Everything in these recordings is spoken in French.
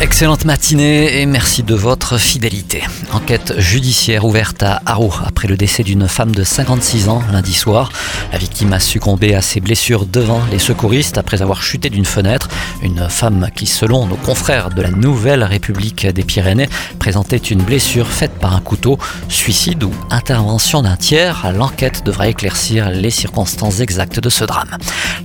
Excellente matinée et merci de votre fidélité. Enquête judiciaire ouverte à Haro après le décès d'une femme de 56 ans lundi soir. La victime a succombé à ses blessures devant les secouristes après avoir chuté d'une fenêtre. Une femme qui, selon nos confrères de la Nouvelle République des Pyrénées, présentait une blessure faite par un couteau. Suicide ou intervention d'un tiers L'enquête devra éclaircir les circonstances exactes de ce drame.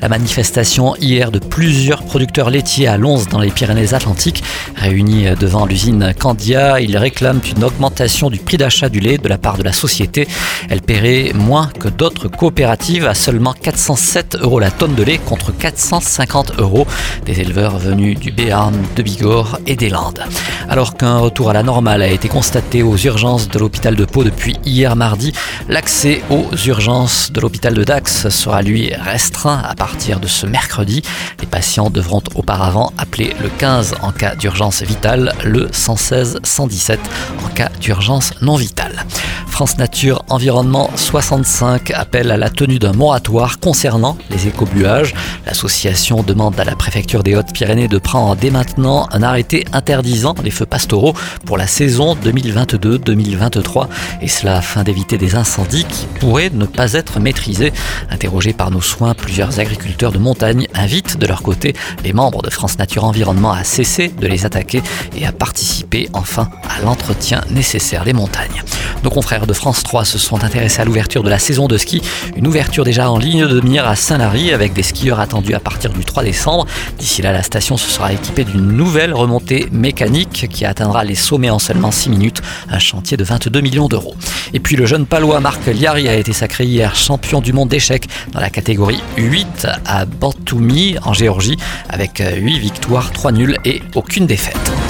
La manifestation hier de plusieurs producteurs laitiers à Lons dans les Pyrénées-Atlantiques Réunis devant l'usine Candia, ils réclament une augmentation du prix d'achat du lait de la part de la société. Elle paierait moins que d'autres coopératives à seulement 407 euros la tonne de lait contre 450 euros des éleveurs venus du Béarn, de Bigorre et des Landes. Alors qu'un retour à la normale a été constaté aux urgences de l'hôpital de Pau depuis hier mardi, l'accès aux urgences de l'hôpital de Dax sera lui restreint à partir de ce mercredi. Les patients devront auparavant appeler le 15 en cas d'urgence urgence vitale, le 116 117 en cas d'urgence non vitale. France Nature Environnement 65 appelle à la tenue d'un moratoire concernant les écobuages. L'association demande à la préfecture des Hautes-Pyrénées de prendre dès maintenant un arrêté interdisant les feux pastoraux pour la saison 2022-2023 et cela afin d'éviter des incendies qui pourraient ne pas être maîtrisés. Interrogés par nos soins, plusieurs agriculteurs de montagne invitent de leur côté les membres de France Nature Environnement à cesser de les attaquer et à participer enfin à l'entretien nécessaire des montagnes. Nos confrères de France 3 se sont intéressés à l'ouverture de la saison de ski, une ouverture déjà en ligne de mire à Saint-Lary avec des skieurs attendus à partir du 3 décembre. D'ici là, la station se sera équipée d'une nouvelle remontée mécanique qui atteindra les sommets en seulement 6 minutes, un chantier de 22 millions d'euros. Et puis le jeune palois Marc Liari a été sacré hier champion du monde d'échecs dans la catégorie 8 à Batumi en Géorgie avec 8 victoires, 3 nuls et aucune défaite.